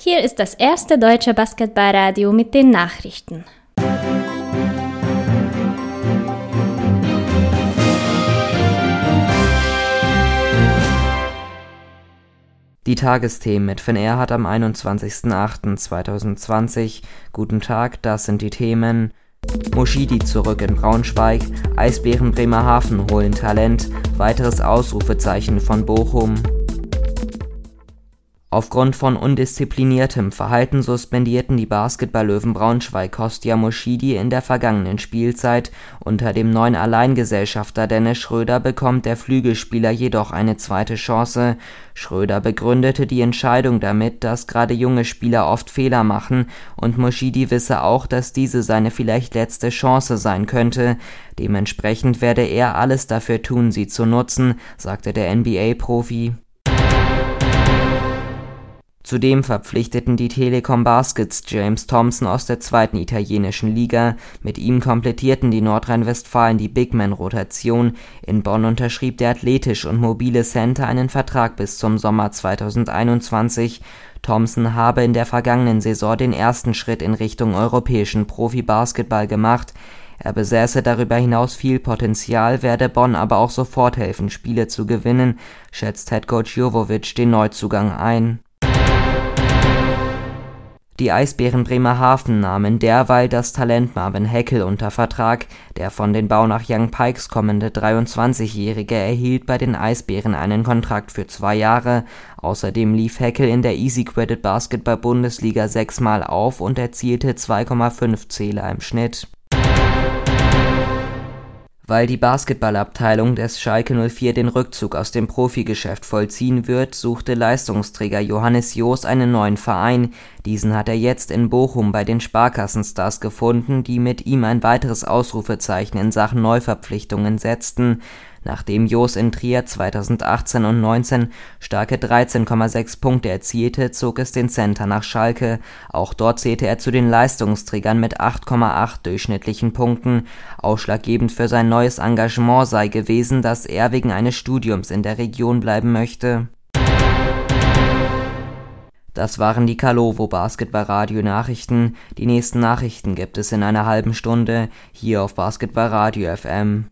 Hier ist das erste deutsche Basketballradio mit den Nachrichten. Die Tagesthemen mit Finn Erhardt am 21.08.2020. Guten Tag, das sind die Themen. Moschidi zurück in Braunschweig, Eisbären Bremerhaven holen Talent, weiteres Ausrufezeichen von Bochum. Aufgrund von undiszipliniertem Verhalten suspendierten die Basketball-Löwen Braunschweig Kostja Moschidi in der vergangenen Spielzeit. Unter dem neuen Alleingesellschafter Dennis Schröder bekommt der Flügelspieler jedoch eine zweite Chance. Schröder begründete die Entscheidung damit, dass gerade junge Spieler oft Fehler machen und Moschidi wisse auch, dass diese seine vielleicht letzte Chance sein könnte. Dementsprechend werde er alles dafür tun, sie zu nutzen, sagte der NBA-Profi Zudem verpflichteten die Telekom Baskets James Thompson aus der zweiten italienischen Liga, mit ihm komplettierten die Nordrhein-Westfalen die Bigman-Rotation, in Bonn unterschrieb der athletische und mobile Center einen Vertrag bis zum Sommer 2021. Thompson habe in der vergangenen Saison den ersten Schritt in Richtung europäischen Profi-Basketball gemacht. Er besäße darüber hinaus viel Potenzial, werde Bonn aber auch sofort helfen, Spiele zu gewinnen, schätzt Headcoach Jovovic den Neuzugang ein die Eisbären Bremerhaven nahmen derweil das Talent Marvin Heckel unter Vertrag. Der von den Baunach Young Pikes kommende 23-Jährige erhielt bei den Eisbären einen Kontrakt für zwei Jahre. Außerdem lief Heckel in der Easy Credit Basketball Bundesliga sechsmal auf und erzielte 2,5 Zähler im Schnitt weil die Basketballabteilung des Schalke 04 den Rückzug aus dem Profigeschäft vollziehen wird, suchte Leistungsträger Johannes Joos einen neuen Verein. Diesen hat er jetzt in Bochum bei den Sparkassenstars gefunden, die mit ihm ein weiteres Ausrufezeichen in Sachen Neuverpflichtungen setzten Nachdem Jos in Trier 2018 und 19 starke 13,6 Punkte erzielte, zog es den Center nach Schalke. Auch dort zählte er zu den Leistungsträgern mit 8,8 durchschnittlichen Punkten. Ausschlaggebend für sein neues Engagement sei gewesen, dass er wegen eines Studiums in der Region bleiben möchte. Das waren die Kalovo Basketballradio Nachrichten. Die nächsten Nachrichten gibt es in einer halben Stunde hier auf Basketballradio FM.